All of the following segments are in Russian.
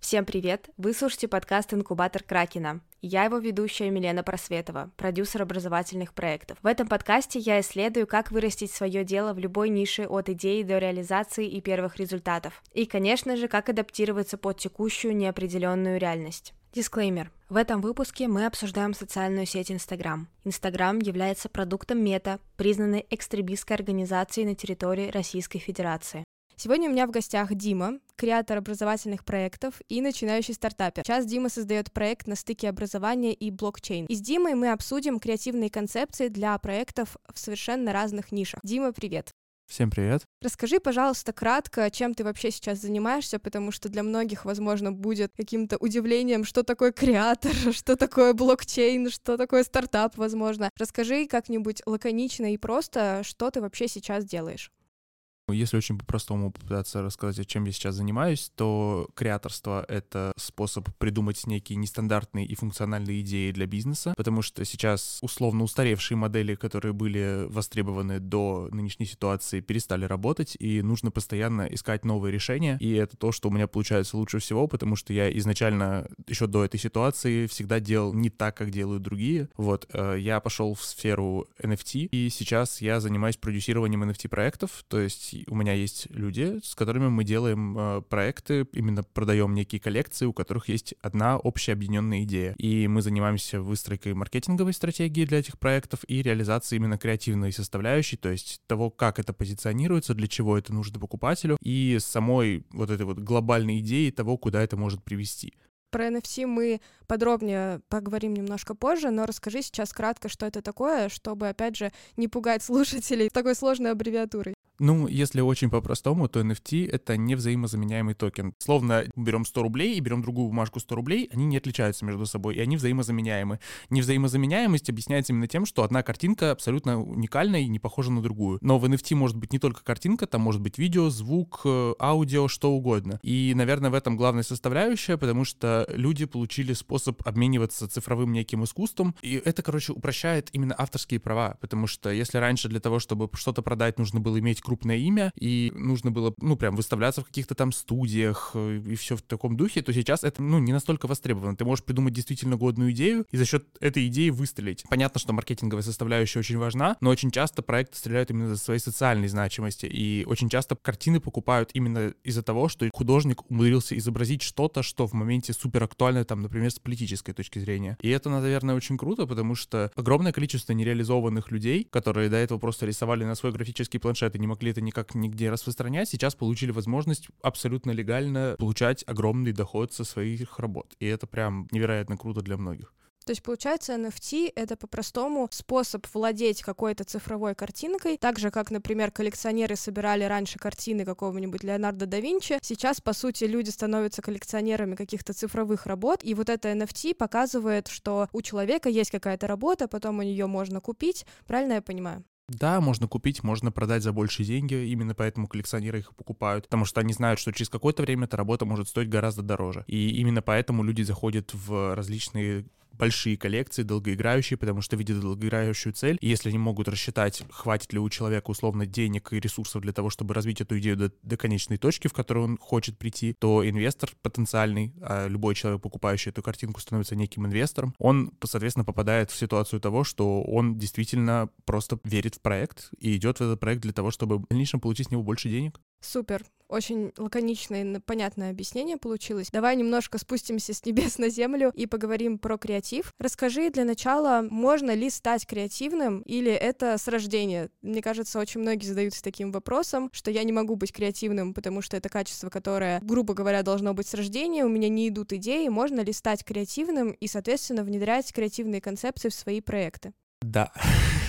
Всем привет! Вы слушаете подкаст «Инкубатор Кракена». Я его ведущая Милена Просветова, продюсер образовательных проектов. В этом подкасте я исследую, как вырастить свое дело в любой нише от идеи до реализации и первых результатов. И, конечно же, как адаптироваться под текущую неопределенную реальность. Дисклеймер. В этом выпуске мы обсуждаем социальную сеть Instagram. Instagram является продуктом Мета, признанной экстремистской организацией на территории Российской Федерации. Сегодня у меня в гостях Дима, креатор образовательных проектов и начинающий стартапер. Сейчас Дима создает проект на стыке образования и блокчейн. И с Димой мы обсудим креативные концепции для проектов в совершенно разных нишах. Дима, привет! Всем привет. Расскажи, пожалуйста, кратко, чем ты вообще сейчас занимаешься, потому что для многих, возможно, будет каким-то удивлением, что такое креатор, что такое блокчейн, что такое стартап, возможно. Расскажи как-нибудь лаконично и просто, что ты вообще сейчас делаешь. Если очень по-простому попытаться рассказать, чем я сейчас занимаюсь, то креаторство — это способ придумать некие нестандартные и функциональные идеи для бизнеса, потому что сейчас условно устаревшие модели, которые были востребованы до нынешней ситуации, перестали работать, и нужно постоянно искать новые решения, и это то, что у меня получается лучше всего, потому что я изначально еще до этой ситуации всегда делал не так, как делают другие. Вот, э, я пошел в сферу NFT, и сейчас я занимаюсь продюсированием NFT-проектов, то есть у меня есть люди, с которыми мы делаем э, проекты, именно продаем некие коллекции, у которых есть одна общая объединенная идея. И мы занимаемся выстройкой маркетинговой стратегии для этих проектов и реализацией именно креативной составляющей, то есть того, как это позиционируется, для чего это нужно покупателю, и самой вот этой вот глобальной идеи того, куда это может привести. Про NFT мы подробнее поговорим немножко позже, но расскажи сейчас кратко, что это такое, чтобы, опять же, не пугать слушателей такой сложной аббревиатурой. Ну, если очень по-простому, то NFT — это невзаимозаменяемый токен. Словно берем 100 рублей и берем другую бумажку 100 рублей, они не отличаются между собой, и они взаимозаменяемы. Невзаимозаменяемость объясняется именно тем, что одна картинка абсолютно уникальна и не похожа на другую. Но в NFT может быть не только картинка, там может быть видео, звук, э, аудио, что угодно. И, наверное, в этом главная составляющая, потому что люди получили способ обмениваться цифровым неким искусством, и это, короче, упрощает именно авторские права, потому что если раньше для того, чтобы что-то продать, нужно было иметь крупное имя, и нужно было, ну, прям выставляться в каких-то там студиях э, и все в таком духе, то сейчас это, ну, не настолько востребовано. Ты можешь придумать действительно годную идею и за счет этой идеи выстрелить. Понятно, что маркетинговая составляющая очень важна, но очень часто проекты стреляют именно за своей социальной значимости, и очень часто картины покупают именно из-за того, что художник умудрился изобразить что-то, что в моменте супер актуально, там, например, с политической точки зрения. И это, наверное, очень круто, потому что огромное количество нереализованных людей, которые до этого просто рисовали на свой графический планшет и не могли это никак нигде распространять, сейчас получили возможность абсолютно легально получать огромный доход со своих работ. И это прям невероятно круто для многих. То есть, получается, NFT — это по-простому способ владеть какой-то цифровой картинкой, так же, как, например, коллекционеры собирали раньше картины какого-нибудь Леонардо да Винчи. Сейчас, по сути, люди становятся коллекционерами каких-то цифровых работ, и вот это NFT показывает, что у человека есть какая-то работа, потом у нее можно купить. Правильно я понимаю? Да, можно купить, можно продать за большие деньги, именно поэтому коллекционеры их покупают, потому что они знают, что через какое-то время эта работа может стоить гораздо дороже. И именно поэтому люди заходят в различные большие коллекции, долгоиграющие, потому что видят долгоиграющую цель, и если они могут рассчитать, хватит ли у человека условно денег и ресурсов для того, чтобы развить эту идею до, до конечной точки, в которую он хочет прийти, то инвестор потенциальный, а любой человек, покупающий эту картинку, становится неким инвестором, он, соответственно, попадает в ситуацию того, что он действительно просто верит в проект и идет в этот проект для того, чтобы в дальнейшем получить с него больше денег. Супер. Очень лаконичное понятное объяснение получилось. Давай немножко спустимся с небес на землю и поговорим про креатив. Расскажи для начала, можно ли стать креативным или это с рождения? Мне кажется, очень многие задаются таким вопросом, что я не могу быть креативным, потому что это качество, которое, грубо говоря, должно быть с рождения, у меня не идут идеи, можно ли стать креативным и, соответственно, внедрять креативные концепции в свои проекты? Да.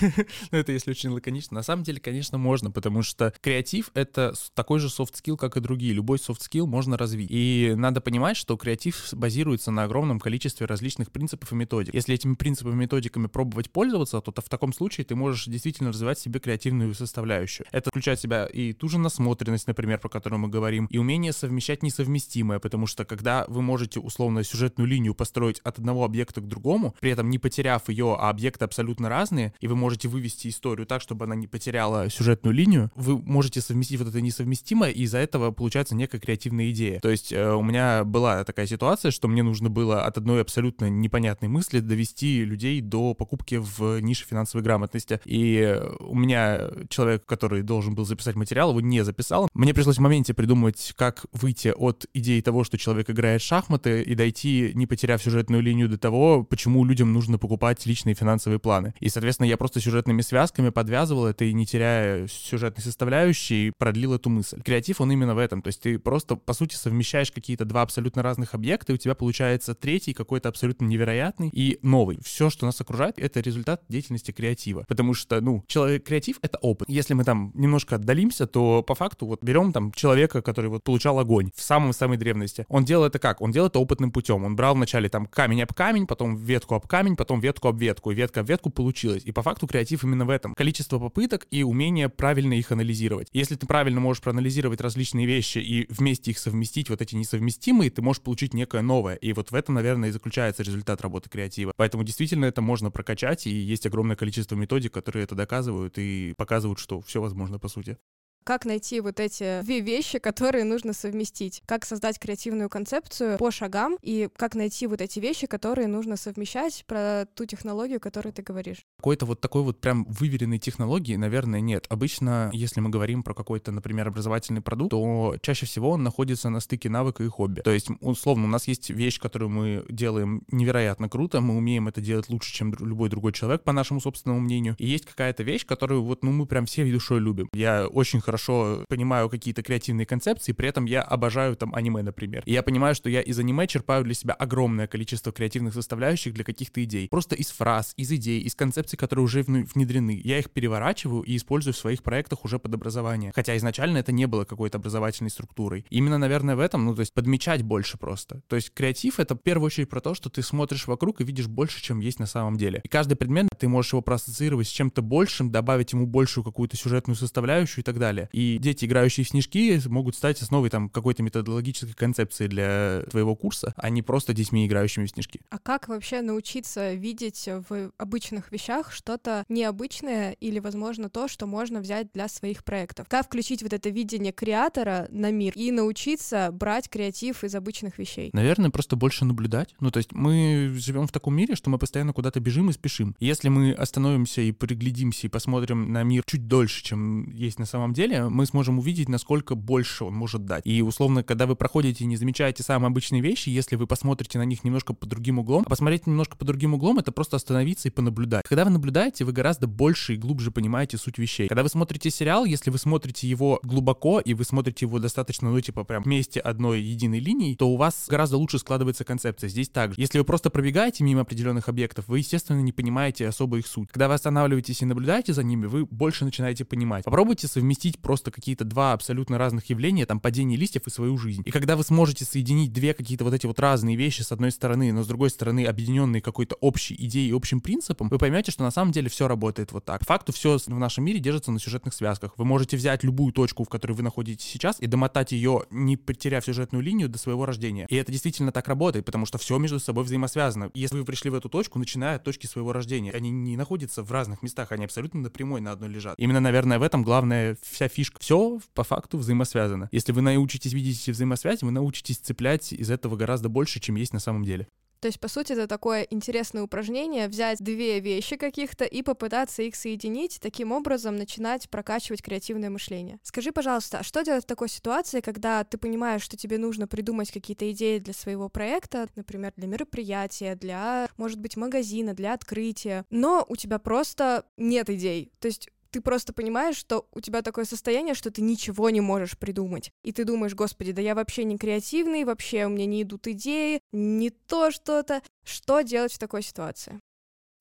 ну, это если очень лаконично. На самом деле, конечно, можно, потому что креатив — это такой же skill, как и другие. Любой skill можно развить. И надо понимать, что креатив базируется на огромном количестве различных принципов и методик. Если этими принципами и методиками пробовать пользоваться, то в таком случае ты можешь действительно развивать себе креативную составляющую. Это включает в себя и ту же насмотренность, например, про которую мы говорим, и умение совмещать несовместимое, потому что когда вы можете условно сюжетную линию построить от одного объекта к другому, при этом не потеряв ее, а объекты абсолютно разные, и вы можете вывести историю так, чтобы она не потеряла сюжетную линию, вы можете совместить вот это несовместимое, и из-за этого получается некая креативная идея. То есть э, у меня была такая ситуация, что мне нужно было от одной абсолютно непонятной мысли довести людей до покупки в нише финансовой грамотности. И у меня человек, который должен был записать материал, его не записал. Мне пришлось в моменте придумать, как выйти от идеи того, что человек играет в шахматы, и дойти, не потеряв сюжетную линию, до того, почему людям нужно покупать личные финансовые планы. И, соответственно, я просто сюжетными связками подвязывал это и, не теряя сюжетной составляющей, продлил эту мысль. Креатив, он именно в этом. То есть ты просто, по сути, совмещаешь какие-то два абсолютно разных объекта, и у тебя получается третий какой-то абсолютно невероятный и новый. Все, что нас окружает, это результат деятельности креатива. Потому что, ну, человек креатив — это опыт. Если мы там немножко отдалимся, то по факту вот берем там человека, который вот получал огонь в самом-самой древности. Он делал это как? Он делал это опытным путем. Он брал вначале там камень об камень, потом ветку об камень, потом ветку об ветку, и ветка об ветку получилось. И по факту креатив именно в этом. Количество попыток и умение правильно их анализировать. Если ты правильно можешь проанализировать различные вещи и вместе их совместить, вот эти несовместимые, ты можешь получить некое новое. И вот в этом, наверное, и заключается результат работы креатива. Поэтому действительно это можно прокачать, и есть огромное количество методик, которые это доказывают и показывают, что все возможно по сути как найти вот эти две вещи, которые нужно совместить, как создать креативную концепцию по шагам и как найти вот эти вещи, которые нужно совмещать про ту технологию, о которой ты говоришь. Какой-то вот такой вот прям выверенной технологии, наверное, нет. Обычно, если мы говорим про какой-то, например, образовательный продукт, то чаще всего он находится на стыке навыка и хобби. То есть, условно, у нас есть вещь, которую мы делаем невероятно круто, мы умеем это делать лучше, чем любой другой человек, по нашему собственному мнению. И есть какая-то вещь, которую вот, ну, мы прям всей душой любим. Я очень хорошо хорошо понимаю какие-то креативные концепции, при этом я обожаю там аниме, например. И я понимаю, что я из аниме черпаю для себя огромное количество креативных составляющих для каких-то идей. Просто из фраз, из идей, из концепций, которые уже внедрены. Я их переворачиваю и использую в своих проектах уже под образование. Хотя изначально это не было какой-то образовательной структурой. Именно, наверное, в этом, ну, то есть подмечать больше просто. То есть креатив — это в первую очередь про то, что ты смотришь вокруг и видишь больше, чем есть на самом деле. И каждый предмет ты можешь его проассоциировать с чем-то большим, добавить ему большую какую-то сюжетную составляющую и так далее далее. И дети, играющие в снежки, могут стать основой там какой-то методологической концепции для твоего курса, а не просто детьми, играющими в снежки. А как вообще научиться видеть в обычных вещах что-то необычное или, возможно, то, что можно взять для своих проектов? Как включить вот это видение креатора на мир и научиться брать креатив из обычных вещей? Наверное, просто больше наблюдать. Ну, то есть мы живем в таком мире, что мы постоянно куда-то бежим и спешим. Если мы остановимся и приглядимся и посмотрим на мир чуть дольше, чем есть на самом деле, деле мы сможем увидеть, насколько больше он может дать. И условно, когда вы проходите и не замечаете самые обычные вещи, если вы посмотрите на них немножко под другим углом, а посмотреть немножко под другим углом, это просто остановиться и понаблюдать. Когда вы наблюдаете, вы гораздо больше и глубже понимаете суть вещей. Когда вы смотрите сериал, если вы смотрите его глубоко и вы смотрите его достаточно, ну, типа, прям вместе одной единой линии, то у вас гораздо лучше складывается концепция. Здесь также. Если вы просто пробегаете мимо определенных объектов, вы, естественно, не понимаете особо их суть. Когда вы останавливаетесь и наблюдаете за ними, вы больше начинаете понимать. Попробуйте совместить просто какие-то два абсолютно разных явления, там падение листьев и свою жизнь. И когда вы сможете соединить две какие-то вот эти вот разные вещи с одной стороны, но с другой стороны объединенные какой-то общей идеей и общим принципом, вы поймете, что на самом деле все работает вот так. По факту все в нашем мире держится на сюжетных связках. Вы можете взять любую точку, в которой вы находитесь сейчас, и домотать ее, не потеряв сюжетную линию до своего рождения. И это действительно так работает, потому что все между собой взаимосвязано. Если вы пришли в эту точку, начиная от точки своего рождения, они не находятся в разных местах, они абсолютно напрямую на одной лежат. Именно, наверное, в этом главная вся фишка все по факту взаимосвязано. Если вы научитесь видеть эти взаимосвязи, вы научитесь цеплять из этого гораздо больше, чем есть на самом деле. То есть, по сути, это такое интересное упражнение, взять две вещи каких-то и попытаться их соединить, таким образом начинать прокачивать креативное мышление. Скажи, пожалуйста, а что делать в такой ситуации, когда ты понимаешь, что тебе нужно придумать какие-то идеи для своего проекта, например, для мероприятия, для, может быть, магазина, для открытия, но у тебя просто нет идей. То есть ты просто понимаешь, что у тебя такое состояние, что ты ничего не можешь придумать. И ты думаешь, господи, да я вообще не креативный, вообще у меня не идут идеи, не то что-то. Что делать в такой ситуации?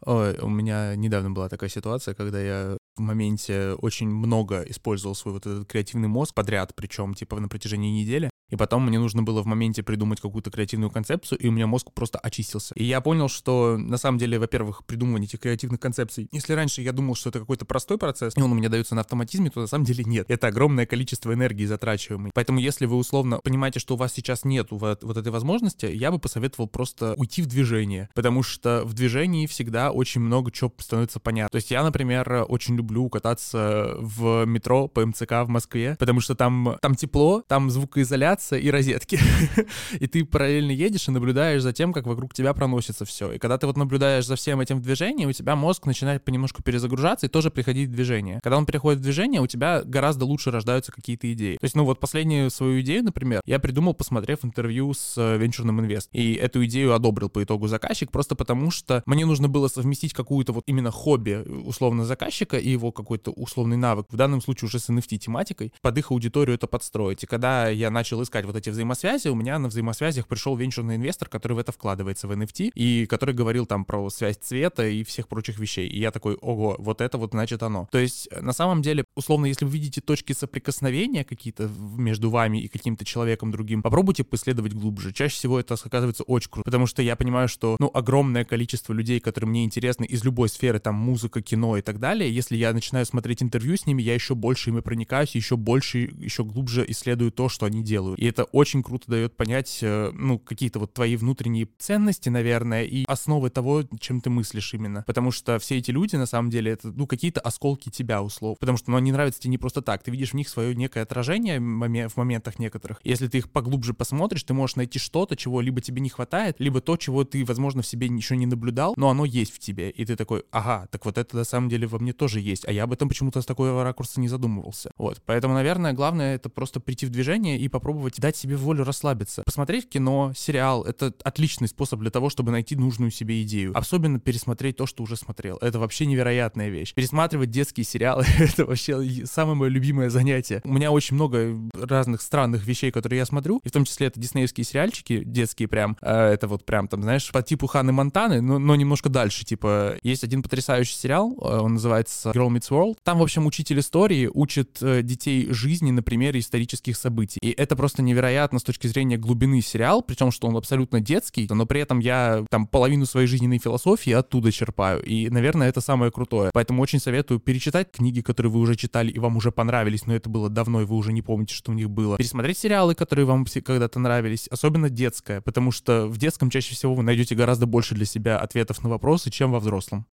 Ой, у меня недавно была такая ситуация, когда я в моменте очень много использовал свой вот этот креативный мозг подряд, причем типа на протяжении недели. И потом мне нужно было в моменте придумать какую-то креативную концепцию, и у меня мозг просто очистился. И я понял, что на самом деле, во-первых, придумывание этих креативных концепций, если раньше я думал, что это какой-то простой процесс, и он у меня дается на автоматизме, то на самом деле нет. Это огромное количество энергии затрачиваемой. Поэтому если вы условно понимаете, что у вас сейчас нет вот, вот этой возможности, я бы посоветовал просто уйти в движение, потому что в движении всегда очень много чего становится понятно. То есть я, например, очень люблю кататься в метро по МЦК в Москве, потому что там, там тепло, там звукоизоляция и розетки. и ты параллельно едешь и наблюдаешь за тем, как вокруг тебя проносится все. И когда ты вот наблюдаешь за всем этим в движении, у тебя мозг начинает понемножку перезагружаться и тоже приходить в движение. Когда он переходит в движение, у тебя гораздо лучше рождаются какие-то идеи. То есть, ну вот последнюю свою идею, например, я придумал, посмотрев интервью с э, венчурным инвест. И эту идею одобрил по итогу заказчик, просто потому что мне нужно было совместить какую-то вот именно хобби условно заказчика и его какой-то условный навык, в данном случае уже с NFT тематикой, под их аудиторию это подстроить. И когда я начал искать вот эти взаимосвязи, у меня на взаимосвязях пришел венчурный инвестор, который в это вкладывается в NFT, и который говорил там про связь цвета и всех прочих вещей. И я такой, ого, вот это вот значит оно. То есть, на самом деле, условно, если вы видите точки соприкосновения какие-то между вами и каким-то человеком другим, попробуйте поисследовать глубже. Чаще всего это оказывается очень круто, потому что я понимаю, что, ну, огромное количество людей, которые мне интересны из любой сферы, там, музыка, кино и так далее, если я начинаю смотреть интервью с ними, я еще больше ими проникаюсь, еще больше, еще глубже исследую то, что они делают. И это очень круто дает понять, э, ну, какие-то вот твои внутренние ценности, наверное, и основы того, чем ты мыслишь именно. Потому что все эти люди, на самом деле, это, ну, какие-то осколки тебя, услов. Потому что, ну, они нравятся тебе не просто так. Ты видишь в них свое некое отражение в моментах некоторых. Если ты их поглубже посмотришь, ты можешь найти что-то, чего либо тебе не хватает, либо то, чего ты, возможно, в себе еще не наблюдал, но оно есть в тебе. И ты такой, ага, так вот это на самом деле во мне тоже есть. А я об этом почему-то с такого ракурса не задумывался. Вот. Поэтому, наверное, главное это просто прийти в движение и попробовать дать себе волю расслабиться. Посмотреть кино, сериал — это отличный способ для того, чтобы найти нужную себе идею. Особенно пересмотреть то, что уже смотрел. Это вообще невероятная вещь. Пересматривать детские сериалы — это вообще самое мое любимое занятие. У меня очень много разных странных вещей, которые я смотрю, и в том числе это диснеевские сериальчики, детские прям. Э, это вот прям там, знаешь, по типу Ханны Монтаны, но, но немножко дальше. Типа, есть один потрясающий сериал, э, он называется Girl Meets World. Там, в общем, учитель истории учит э, детей жизни на примере исторических событий. И это просто невероятно с точки зрения глубины сериал, причем, что он абсолютно детский, но при этом я там половину своей жизненной философии оттуда черпаю. И, наверное, это самое крутое. Поэтому очень советую перечитать книги, которые вы уже читали и вам уже понравились, но это было давно, и вы уже не помните, что у них было. Пересмотреть сериалы, которые вам когда-то нравились, особенно детское, потому что в детском чаще всего вы найдете гораздо больше для себя ответов на вопросы, чем во взрослом.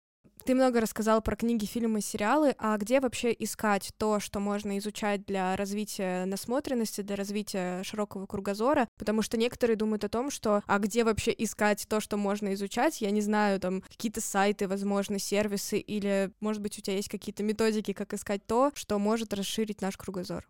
Ты много рассказал про книги, фильмы, сериалы, а где вообще искать то, что можно изучать для развития насмотренности, для развития широкого кругозора? Потому что некоторые думают о том, что а где вообще искать то, что можно изучать? Я не знаю, там какие-то сайты, возможно, сервисы, или, может быть, у тебя есть какие-то методики, как искать то, что может расширить наш кругозор?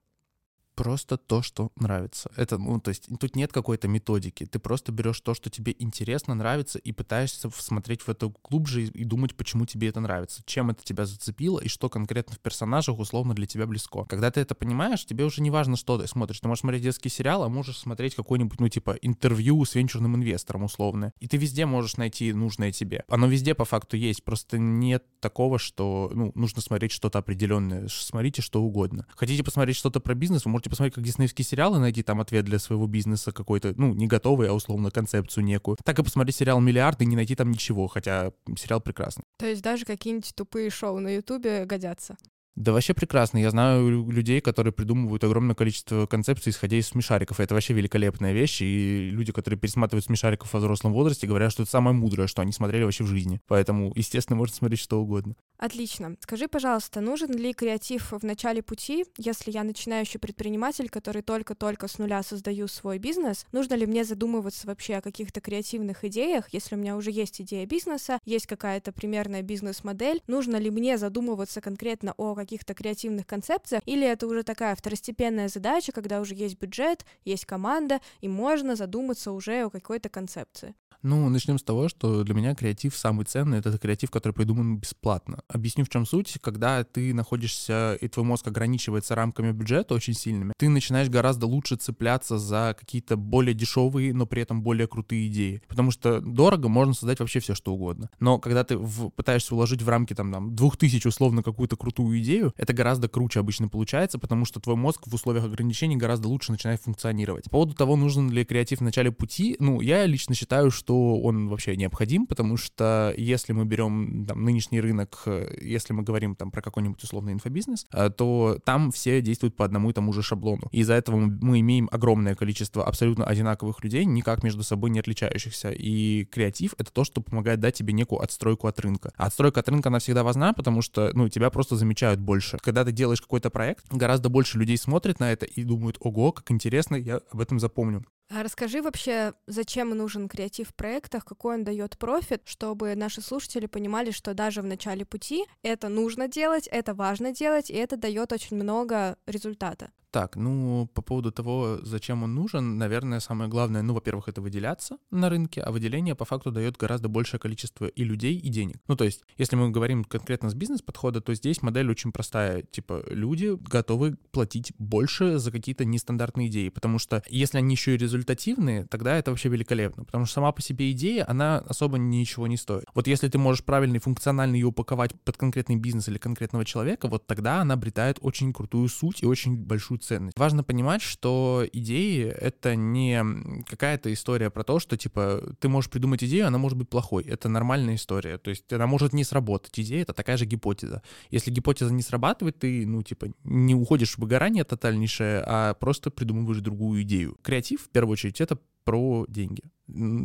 Просто то, что нравится. Это, ну, то есть тут нет какой-то методики. Ты просто берешь то, что тебе интересно, нравится, и пытаешься смотреть в это глубже и, думать, почему тебе это нравится, чем это тебя зацепило и что конкретно в персонажах условно для тебя близко. Когда ты это понимаешь, тебе уже не важно, что ты смотришь. Ты можешь смотреть детский сериал, а можешь смотреть какой-нибудь, ну, типа, интервью с венчурным инвестором условно. И ты везде можешь найти нужное тебе. Оно везде по факту есть, просто нет такого, что, ну, нужно смотреть что-то определенное. Смотрите что угодно. Хотите посмотреть что-то про бизнес, вы можете можете посмотреть как диснеевские сериалы, найти там ответ для своего бизнеса какой-то, ну, не готовый, а условно концепцию некую. Так и посмотреть сериал «Миллиард» и не найти там ничего, хотя сериал прекрасный. То есть даже какие-нибудь тупые шоу на Ютубе годятся? Да вообще прекрасно. Я знаю людей, которые придумывают огромное количество концепций, исходя из смешариков. Это вообще великолепная вещь. И люди, которые пересматривают смешариков во взрослом возрасте, говорят, что это самое мудрое, что они смотрели вообще в жизни. Поэтому, естественно, можно смотреть что угодно. Отлично. Скажи, пожалуйста, нужен ли креатив в начале пути, если я начинающий предприниматель, который только-только с нуля создаю свой бизнес? Нужно ли мне задумываться вообще о каких-то креативных идеях, если у меня уже есть идея бизнеса, есть какая-то примерная бизнес-модель? Нужно ли мне задумываться конкретно о каких-то креативных концепциях, или это уже такая второстепенная задача, когда уже есть бюджет, есть команда, и можно задуматься уже о какой-то концепции? Ну, начнем с того, что для меня креатив самый ценный, это креатив, который придуман бесплатно. Объясню, в чем суть. Когда ты находишься, и твой мозг ограничивается рамками бюджета очень сильными, ты начинаешь гораздо лучше цепляться за какие-то более дешевые, но при этом более крутые идеи. Потому что дорого можно создать вообще все, что угодно. Но когда ты в, пытаешься уложить в рамки там, там двух тысяч условно какую-то крутую идею, это гораздо круче обычно получается, потому что твой мозг в условиях ограничений гораздо лучше начинает функционировать. По поводу того, нужен ли креатив в начале пути, ну, я лично считаю, что что он вообще необходим, потому что если мы берем там, нынешний рынок, если мы говорим там про какой-нибудь условный инфобизнес, э, то там все действуют по одному и тому же шаблону. Из-за этого мы имеем огромное количество абсолютно одинаковых людей, никак между собой не отличающихся. И креатив — это то, что помогает дать тебе некую отстройку от рынка. А отстройка от рынка, она всегда важна, потому что, ну, тебя просто замечают больше. Когда ты делаешь какой-то проект, гораздо больше людей смотрят на это и думают, ого, как интересно, я об этом запомню. А расскажи вообще, зачем нужен креатив в проектах, какой он дает профит, чтобы наши слушатели понимали, что даже в начале пути это нужно делать, это важно делать, и это дает очень много результата. Так, ну, по поводу того, зачем он нужен, наверное, самое главное, ну, во-первых, это выделяться на рынке, а выделение по факту дает гораздо большее количество и людей, и денег. Ну, то есть, если мы говорим конкретно с бизнес-подхода, то здесь модель очень простая. Типа, люди готовы платить больше за какие-то нестандартные идеи, потому что если они еще и результативные, тогда это вообще великолепно, потому что сама по себе идея, она особо ничего не стоит. Вот если ты можешь правильно и функционально ее упаковать под конкретный бизнес или конкретного человека, вот тогда она обретает очень крутую суть и очень большую ценность. Важно понимать, что идеи — это не какая-то история про то, что, типа, ты можешь придумать идею, она может быть плохой. Это нормальная история. То есть она может не сработать. Идея — это такая же гипотеза. Если гипотеза не срабатывает, ты, ну, типа, не уходишь в выгорание тотальнейшее, а просто придумываешь другую идею. Креатив, в первую очередь, это про деньги.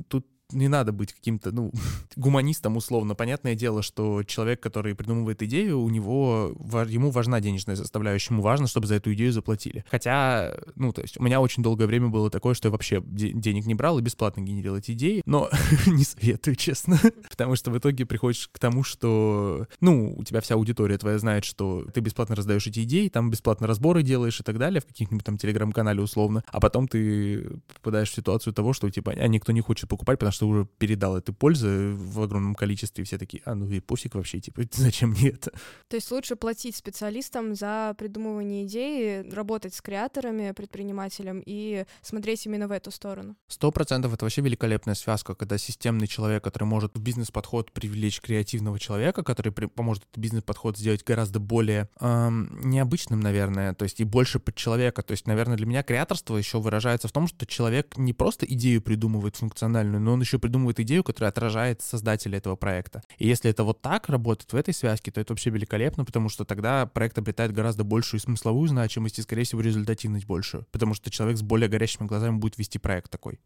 Тут не надо быть каким-то, ну, гуманистом условно. Понятное дело, что человек, который придумывает идею, у него, ему важна денежная составляющая, ему важно, чтобы за эту идею заплатили. Хотя, ну, то есть у меня очень долгое время было такое, что я вообще денег не брал и бесплатно генерил эти идеи, но не советую, честно. Потому что в итоге приходишь к тому, что, ну, у тебя вся аудитория твоя знает, что ты бесплатно раздаешь эти идеи, там бесплатно разборы делаешь и так далее в каких-нибудь там телеграм-канале условно, а потом ты попадаешь в ситуацию того, что, типа, а никто не хочет покупать, потому что уже передал этой пользы в огромном количестве, все такие, а ну и пофиг вообще, типа, зачем мне это? То есть лучше платить специалистам за придумывание идеи, работать с креаторами, предпринимателем и смотреть именно в эту сторону. Сто процентов это вообще великолепная связка, когда системный человек, который может в бизнес-подход привлечь креативного человека, который при- поможет этот бизнес-подход сделать гораздо более эм, необычным, наверное, то есть и больше под человека. То есть, наверное, для меня креаторство еще выражается в том, что человек не просто идею придумывает функциональную, но он еще придумывает идею, которая отражает создателя этого проекта. И если это вот так работает в этой связке, то это вообще великолепно, потому что тогда проект обретает гораздо большую смысловую значимость и, скорее всего, результативность большую, потому что человек с более горящими глазами будет вести проект такой.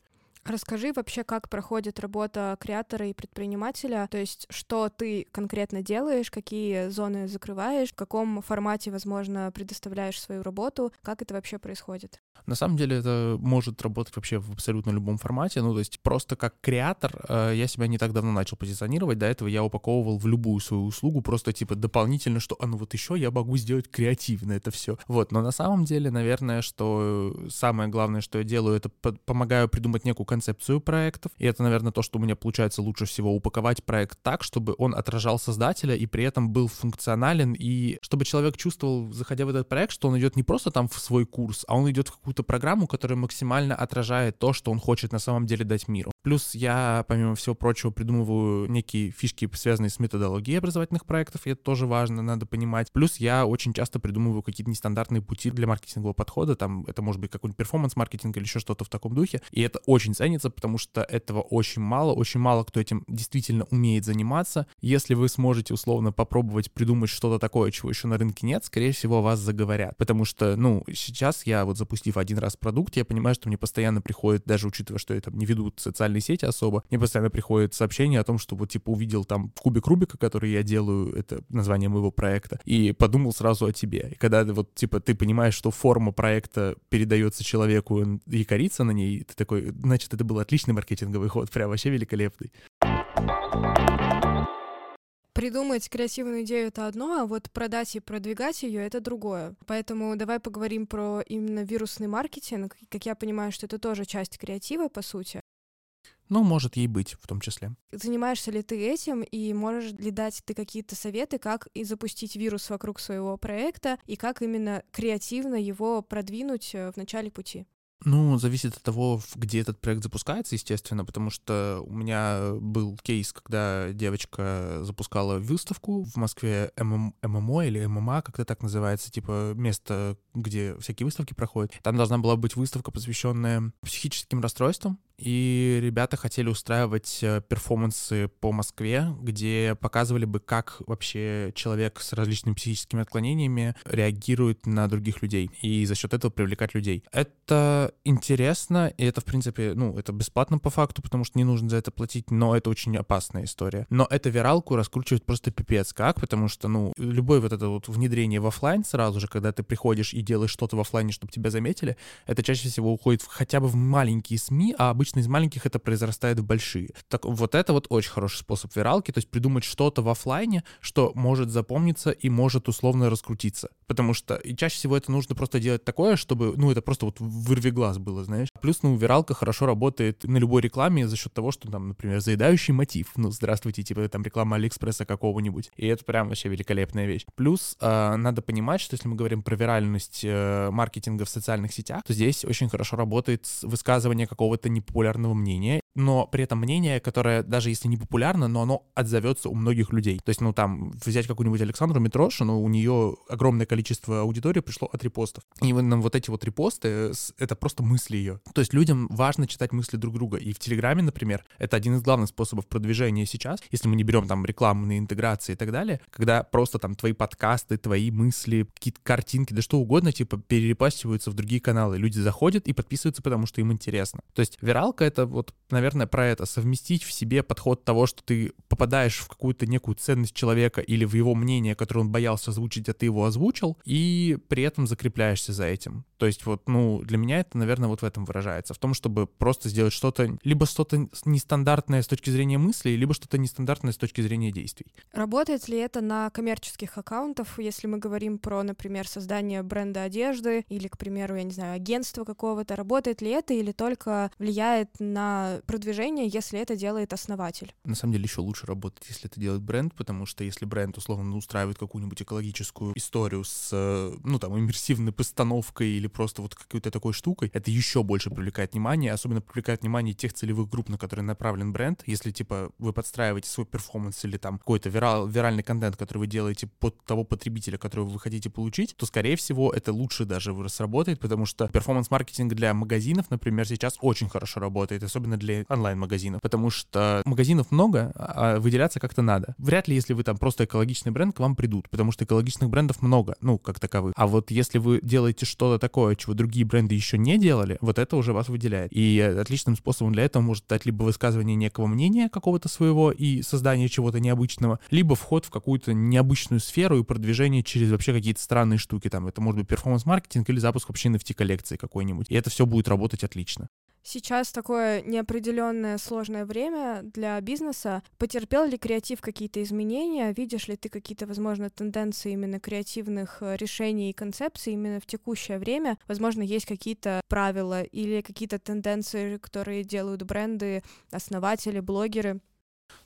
Расскажи вообще, как проходит работа креатора и предпринимателя, то есть что ты конкретно делаешь, какие зоны закрываешь, в каком формате, возможно, предоставляешь свою работу, как это вообще происходит? На самом деле это может работать вообще в абсолютно любом формате, ну то есть просто как креатор э, я себя не так давно начал позиционировать, до этого я упаковывал в любую свою услугу просто типа дополнительно, что, а ну вот еще я могу сделать креативно это все. Вот, но на самом деле, наверное, что самое главное, что я делаю, это помогаю придумать некую концепцию проектов. И это, наверное, то, что у меня получается лучше всего упаковать проект так, чтобы он отражал создателя и при этом был функционален, и чтобы человек чувствовал, заходя в этот проект, что он идет не просто там в свой курс, а он идет в какую-то программу, которая максимально отражает то, что он хочет на самом деле дать миру. Плюс я, помимо всего прочего, придумываю некие фишки, связанные с методологией образовательных проектов, и это тоже важно, надо понимать. Плюс я очень часто придумываю какие-то нестандартные пути для маркетингового подхода, там это может быть какой-нибудь перформанс-маркетинг или еще что-то в таком духе, и это очень ценится, потому что этого очень мало, очень мало кто этим действительно умеет заниматься. Если вы сможете условно попробовать придумать что-то такое, чего еще на рынке нет, скорее всего, вас заговорят, потому что, ну, сейчас я вот запустив один раз продукт, я понимаю, что мне постоянно приходит, даже учитывая, что я там не веду социальные сети особо, мне постоянно приходит сообщение о том, что вот типа увидел там кубик Рубика, который я делаю, это название моего проекта, и подумал сразу о тебе. И когда вот типа ты понимаешь, что форма проекта передается человеку и корится на ней, ты такой, значит, это был отличный маркетинговый ход, прям вообще великолепный. Придумать креативную идею — это одно, а вот продать и продвигать ее — это другое. Поэтому давай поговорим про именно вирусный маркетинг. Как я понимаю, что это тоже часть креатива, по сути. Ну, может ей быть в том числе. Занимаешься ли ты этим и можешь ли дать ты какие-то советы, как и запустить вирус вокруг своего проекта и как именно креативно его продвинуть э, в начале пути? Ну, зависит от того, где этот проект запускается, естественно, потому что у меня был кейс, когда девочка запускала выставку в Москве ММ, ММО или ММА, как-то так называется, типа место, где всякие выставки проходят. Там должна была быть выставка, посвященная психическим расстройствам, и ребята хотели устраивать э, перформансы по Москве, где показывали бы, как вообще человек с различными психическими отклонениями реагирует на других людей, и за счет этого привлекать людей. Это интересно, и это, в принципе, ну, это бесплатно по факту, потому что не нужно за это платить, но это очень опасная история. Но эту виралку раскручивать просто пипец как, потому что, ну, любое вот это вот внедрение в офлайн сразу же, когда ты приходишь и делаешь что-то в офлайне, чтобы тебя заметили, это чаще всего уходит в, хотя бы в маленькие СМИ, а обычно обычно из маленьких это произрастает в большие. Так вот это вот очень хороший способ виралки, то есть придумать что-то в офлайне, что может запомниться и может условно раскрутиться. Потому что и чаще всего это нужно просто делать такое, чтобы, ну, это просто вот вырви глаз было, знаешь. Плюс, ну, виралка хорошо работает на любой рекламе за счет того, что там, например, заедающий мотив. Ну, здравствуйте, типа там реклама Алиэкспресса какого-нибудь. И это прям вообще великолепная вещь. Плюс э, надо понимать, что если мы говорим про виральность э, маркетинга в социальных сетях, то здесь очень хорошо работает высказывание какого-то непопулярного популярного мнения, но при этом мнение, которое даже если не популярно, но оно отзовется у многих людей. То есть, ну там, взять какую-нибудь Александру Митрошину, у нее огромное количество аудитории пришло от репостов. И нам вот эти вот репосты, это просто мысли ее. То есть людям важно читать мысли друг друга. И в Телеграме, например, это один из главных способов продвижения сейчас, если мы не берем там рекламные интеграции и так далее, когда просто там твои подкасты, твои мысли, какие-то картинки, да что угодно, типа перерепастиваются в другие каналы. Люди заходят и подписываются, потому что им интересно. То есть виралка — это вот, наверное, про это. Совместить в себе подход того, что ты попадаешь в какую-то некую ценность человека или в его мнение, которое он боялся озвучить, а ты его озвучил, и при этом закрепляешься за этим. То есть вот, ну, для меня это, наверное, вот в этом выражается. В том, чтобы просто сделать что-то, либо что-то нестандартное с точки зрения мыслей, либо что-то нестандартное с точки зрения действий. Работает ли это на коммерческих аккаунтах, если мы говорим про, например, создание бренда одежды или, к примеру, я не знаю, агентства какого-то? Работает ли это или только влияет на продвижение, если это делает основатель? На самом деле еще лучше работать, если это делает бренд, потому что если бренд условно устраивает какую-нибудь экологическую историю с, ну там, иммерсивной постановкой или просто вот какой-то такой штукой, это еще больше привлекает внимание, особенно привлекает внимание тех целевых групп, на которые направлен бренд. Если, типа, вы подстраиваете свой перформанс или там какой-то вирал, виральный контент, который вы делаете под того потребителя, которого вы хотите получить, то, скорее всего, это лучше даже сработает, потому что перформанс-маркетинг для магазинов, например, сейчас очень хорошо работает, особенно для онлайн-магазинов, потому что магазинов много, а выделяться как-то надо. Вряд ли, если вы там просто экологичный бренд, к вам придут, потому что экологичных брендов много, ну, как таковых. А вот если вы делаете что-то такое, чего другие бренды еще не делали, вот это уже вас выделяет. И отличным способом для этого может стать либо высказывание некого мнения какого-то своего и создание чего-то необычного, либо вход в какую-то необычную сферу и продвижение через вообще какие-то странные штуки. Там это может быть перформанс-маркетинг или запуск вообще NFT-коллекции какой-нибудь. И это все будет работать отлично. Сейчас такое неопределенное сложное время для бизнеса. Потерпел ли креатив какие-то изменения? Видишь ли ты какие-то, возможно, тенденции именно креативных э, решений и концепций именно в текущее время? Возможно, есть какие-то правила или какие-то тенденции, которые делают бренды, основатели, блогеры?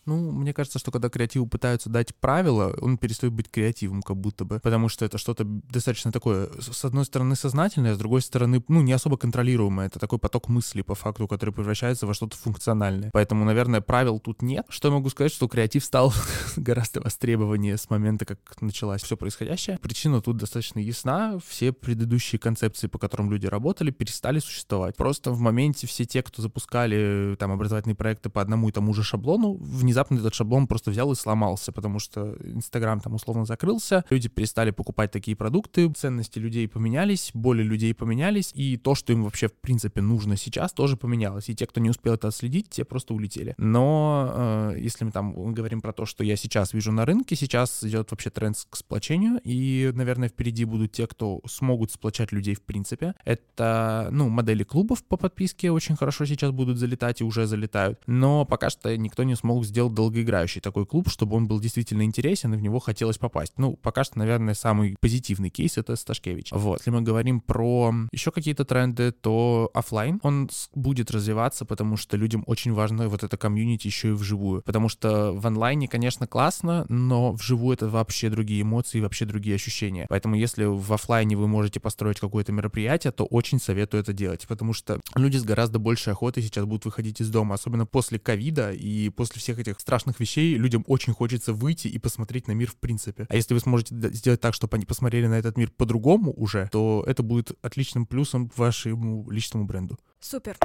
Ну, мне кажется, что когда креативу пытаются дать правила, он перестает быть креативом как будто бы, потому что это что-то достаточно такое, с одной стороны, сознательное, с другой стороны, ну, не особо контролируемое. Это такой поток мыслей по факту, который превращается во что-то функциональное. Поэтому, наверное, правил тут нет. Что я могу сказать, что креатив стал гораздо востребованнее с момента, как началось все происходящее. Причина тут достаточно ясна. Все предыдущие концепции, по которым люди работали, перестали существовать. Просто в моменте все те, кто запускали там образовательные проекты по одному и тому же шаблону, вне внезапно этот шаблон просто взял и сломался, потому что Инстаграм там условно закрылся, люди перестали покупать такие продукты, ценности людей поменялись, боли людей поменялись, и то, что им вообще в принципе нужно сейчас, тоже поменялось. И те, кто не успел это отследить, те просто улетели. Но э, если мы там говорим про то, что я сейчас вижу на рынке, сейчас идет вообще тренд к сплочению, и, наверное, впереди будут те, кто смогут сплочать людей в принципе. Это, ну, модели клубов по подписке очень хорошо сейчас будут залетать и уже залетают, но пока что никто не смог сделать сделать долгоиграющий такой клуб, чтобы он был действительно интересен и в него хотелось попасть. Ну, пока что, наверное, самый позитивный кейс — это Сташкевич. Вот. Если мы говорим про еще какие-то тренды, то офлайн он будет развиваться, потому что людям очень важно вот это комьюнити еще и вживую. Потому что в онлайне, конечно, классно, но вживую это вообще другие эмоции, вообще другие ощущения. Поэтому если в офлайне вы можете построить какое-то мероприятие, то очень советую это делать, потому что люди с гораздо большей охотой сейчас будут выходить из дома, особенно после ковида и после всех этих страшных вещей, людям очень хочется выйти и посмотреть на мир в принципе. А если вы сможете сделать так, чтобы они посмотрели на этот мир по-другому уже, то это будет отличным плюсом вашему личному бренду. Супер.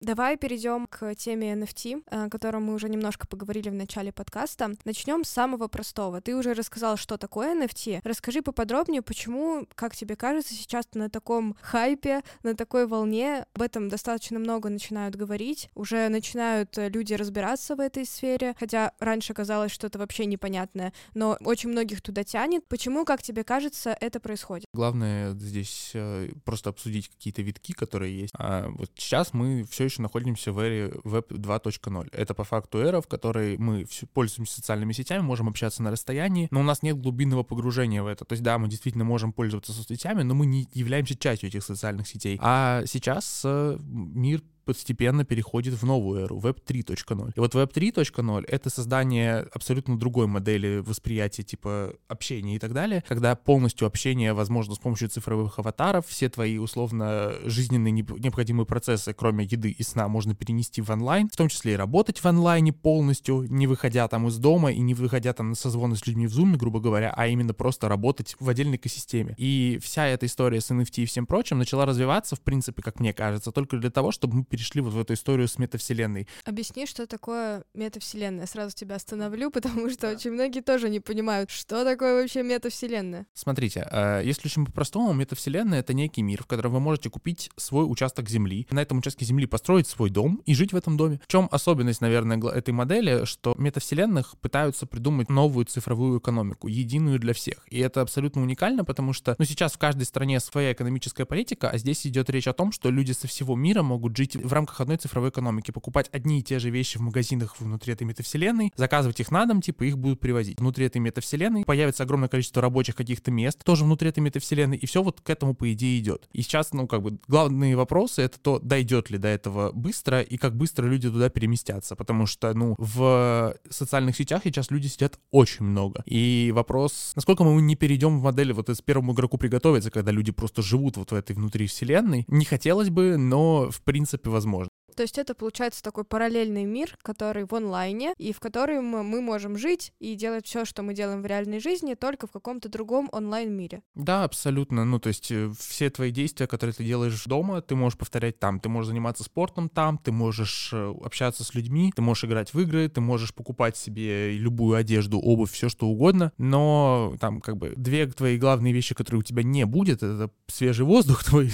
Давай перейдем к теме NFT, о котором мы уже немножко поговорили в начале подкаста. Начнем с самого простого. Ты уже рассказал, что такое NFT. Расскажи поподробнее, почему, как тебе кажется, сейчас на таком хайпе, на такой волне об этом достаточно много начинают говорить, уже начинают э, люди разбираться в этой сфере, хотя раньше казалось, что это вообще непонятное, но очень многих туда тянет. Почему, как тебе кажется, это происходит? Главное здесь э, просто обсудить какие-то витки, которые есть. А вот сейчас мы все еще находимся в эре Web 2.0. Это по факту эра, в которой мы пользуемся социальными сетями, можем общаться на расстоянии, но у нас нет глубинного погружения в это. То есть, да, мы действительно можем пользоваться соцсетями, но мы не являемся частью этих социальных сетей. А сейчас э, мир постепенно переходит в новую эру, Web 3.0. И вот Web 3.0 — это создание абсолютно другой модели восприятия типа общения и так далее, когда полностью общение возможно с помощью цифровых аватаров, все твои условно жизненные необходимые процессы, кроме еды и сна, можно перенести в онлайн, в том числе и работать в онлайне полностью, не выходя там из дома и не выходя там на созвоны с людьми в Zoom, грубо говоря, а именно просто работать в отдельной экосистеме. И вся эта история с NFT и всем прочим начала развиваться, в принципе, как мне кажется, только для того, чтобы мы перешли вот в эту историю с метавселенной. Объясни, что такое метавселенная. Сразу тебя остановлю, потому что да. очень многие тоже не понимают, что такое вообще метавселенная. Смотрите, э, если очень по-простому, метавселенная — это некий мир, в котором вы можете купить свой участок земли, на этом участке земли построить свой дом и жить в этом доме. В чем особенность, наверное, этой модели, что метавселенных пытаются придумать новую цифровую экономику, единую для всех. И это абсолютно уникально, потому что, ну, сейчас в каждой стране своя экономическая политика, а здесь идет речь о том, что люди со всего мира могут жить в рамках одной цифровой экономики, покупать одни и те же вещи в магазинах внутри этой метавселенной, заказывать их на дом, типа их будут привозить. Внутри этой метавселенной появится огромное количество рабочих каких-то мест, тоже внутри этой метавселенной, и все вот к этому, по идее, идет. И сейчас, ну, как бы, главные вопросы — это то, дойдет ли до этого быстро, и как быстро люди туда переместятся, потому что, ну, в социальных сетях сейчас люди сидят очень много. И вопрос, насколько мы не перейдем в модели вот из первому игроку приготовиться, когда люди просто живут вот в этой внутри вселенной, не хотелось бы, но, в принципе, возможно. То есть это получается такой параллельный мир, который в онлайне, и в котором мы можем жить и делать все, что мы делаем в реальной жизни, только в каком-то другом онлайн-мире. Да, абсолютно. Ну, то есть э, все твои действия, которые ты делаешь дома, ты можешь повторять там. Ты можешь заниматься спортом там, ты можешь э, общаться с людьми, ты можешь играть в игры, ты можешь покупать себе любую одежду, обувь, все что угодно, но там как бы две твои главные вещи, которые у тебя не будет, это свежий воздух твой,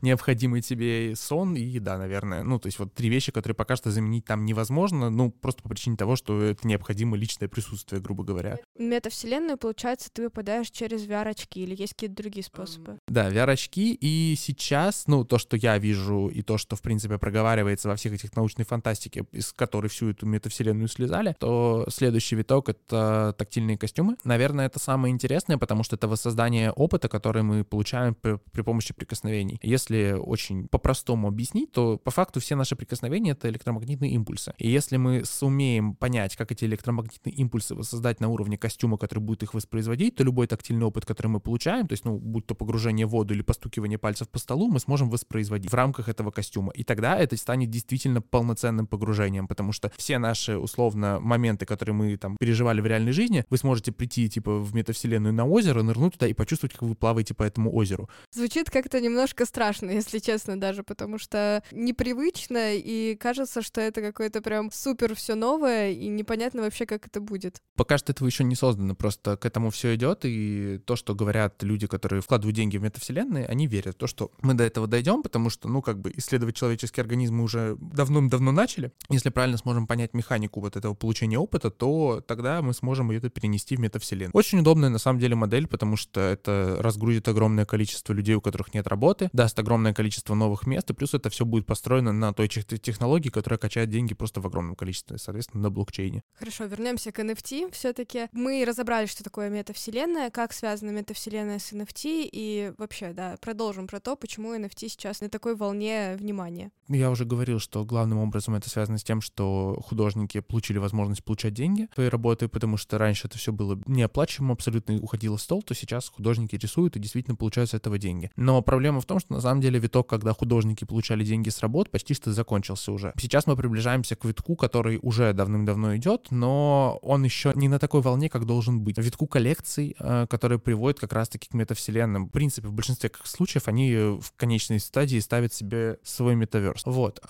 необходимый тебе сон и еда, наверное. Ну, то есть вот три вещи, которые пока что заменить там невозможно, ну, просто по причине того, что это необходимо личное присутствие, грубо говоря. Метавселенную, получается, ты выпадаешь через VR-очки или есть какие-то другие способы? Да, VR-очки, и сейчас, ну, то, что я вижу, и то, что, в принципе, проговаривается во всех этих научной фантастике, из которой всю эту метавселенную слезали, то следующий виток — это тактильные костюмы. Наверное, это самое интересное, потому что это воссоздание опыта, который мы получаем при, при помощи прикосновений. Если очень по-простому объяснить, то по факту все наши прикосновения — это электромагнитные импульсы. И если мы сумеем понять, как эти электромагнитные импульсы воссоздать на уровне костюма, который будет их воспроизводить, то любой тактильный опыт, который мы получаем, то есть, ну, будь то погружение в воду или постукивание пальцев по столу, мы сможем воспроизводить в рамках этого костюма. И тогда это станет действительно полноценным погружением, потому что все наши, условно, моменты, которые мы там переживали в реальной жизни, вы сможете прийти, типа, в метавселенную на озеро, нырнуть туда и почувствовать, как вы плаваете по этому озеру. Звучит как-то немножко страшно, если честно, даже, потому что непривычно непривычно, и кажется, что это какое-то прям супер все новое, и непонятно вообще, как это будет. Пока что этого еще не создано, просто к этому все идет, и то, что говорят люди, которые вкладывают деньги в метавселенные, они верят в то, что мы до этого дойдем, потому что, ну, как бы исследовать человеческий организм мы уже давно-давно начали. Если правильно сможем понять механику вот этого получения опыта, то тогда мы сможем это перенести в метавселенную. Очень удобная на самом деле модель, потому что это разгрузит огромное количество людей, у которых нет работы, даст огромное количество новых мест, и плюс это все будет построено построена на той технологии, которая качает деньги просто в огромном количестве, соответственно, на блокчейне. Хорошо, вернемся к NFT. Все-таки мы разобрали, что такое метавселенная, как связана метавселенная с NFT, и вообще, да, продолжим про то, почему NFT сейчас на такой волне внимания. Я уже говорил, что главным образом это связано с тем, что художники получили возможность получать деньги своей работы, потому что раньше это все было неоплачиваемо, абсолютно уходило в стол, то сейчас художники рисуют и действительно получают с этого деньги. Но проблема в том, что на самом деле виток, когда художники получали деньги с работ, почти что закончился уже. Сейчас мы приближаемся к витку, который уже давным-давно идет, но он еще не на такой волне, как должен быть. Витку коллекций, которые приводят как раз-таки к метавселенным. В принципе, в большинстве случаев они в конечной стадии ставят себе свой метаверс. Вот.